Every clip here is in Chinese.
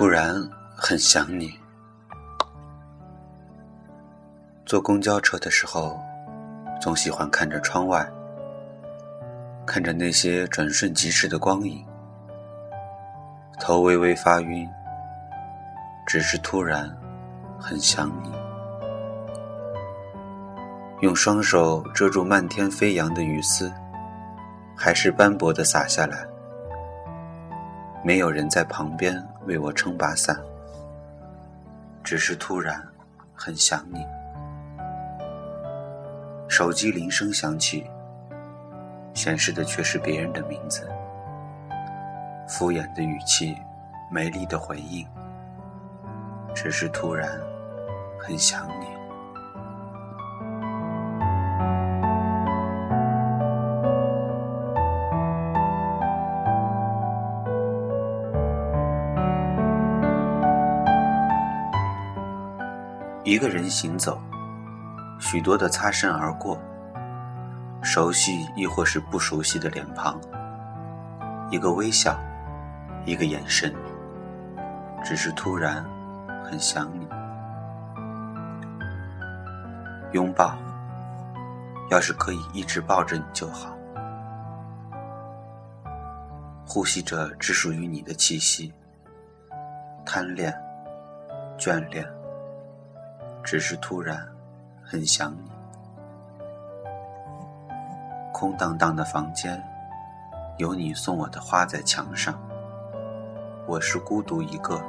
突然很想你。坐公交车的时候，总喜欢看着窗外，看着那些转瞬即逝的光影，头微微发晕。只是突然很想你。用双手遮住漫天飞扬的雨丝，还是斑驳的洒下来。没有人在旁边为我撑把伞，只是突然很想你。手机铃声响起，显示的却是别人的名字。敷衍的语气，没力的回应，只是突然很想你。一个人行走，许多的擦身而过，熟悉亦或是不熟悉的脸庞，一个微笑，一个眼神，只是突然很想你。拥抱，要是可以一直抱着你就好，呼吸着只属于你的气息，贪恋，眷恋。只是突然很想你。空荡荡的房间，有你送我的花在墙上。我是孤独一个，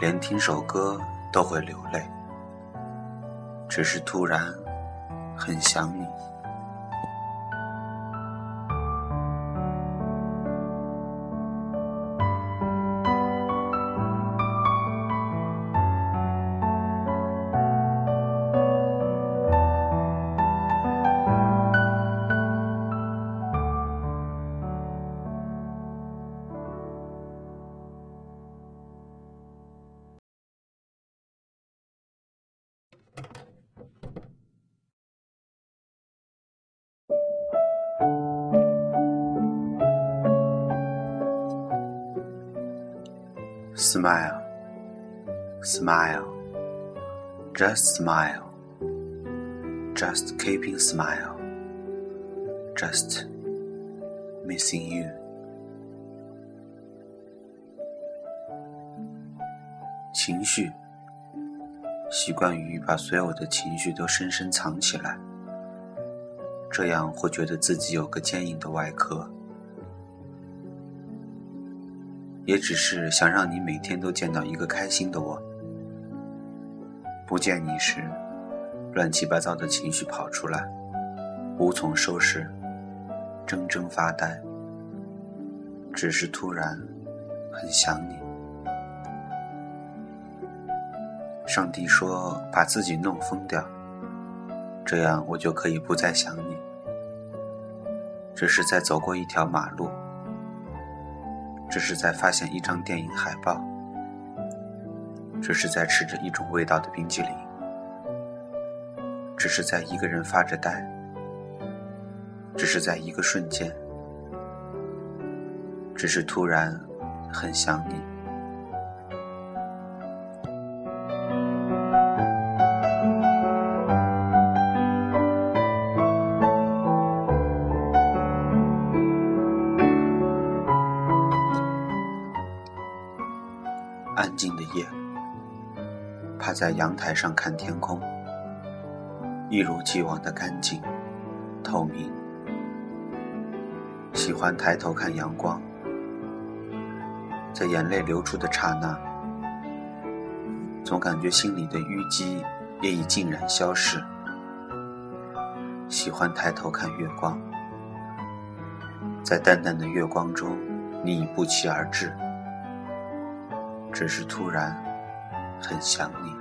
连听首歌都会流泪。只是突然很想你。Smile, smile, just smile, just keeping smile, just missing you. 情绪，习惯于把所有的情绪都深深藏起来，这样会觉得自己有个坚硬的外壳。也只是想让你每天都见到一个开心的我。不见你时，乱七八糟的情绪跑出来，无从收拾，怔怔发呆。只是突然很想你。上帝说把自己弄疯掉，这样我就可以不再想你。只是在走过一条马路。只是在发现一张电影海报，只是在吃着一种味道的冰激凌，只是在一个人发着呆，只是在一个瞬间，只是突然很想你。趴在阳台上看天空，一如既往的干净、透明。喜欢抬头看阳光，在眼泪流出的刹那，总感觉心里的淤积也已尽然消逝。喜欢抬头看月光，在淡淡的月光中，你已不期而至。只是突然很想你。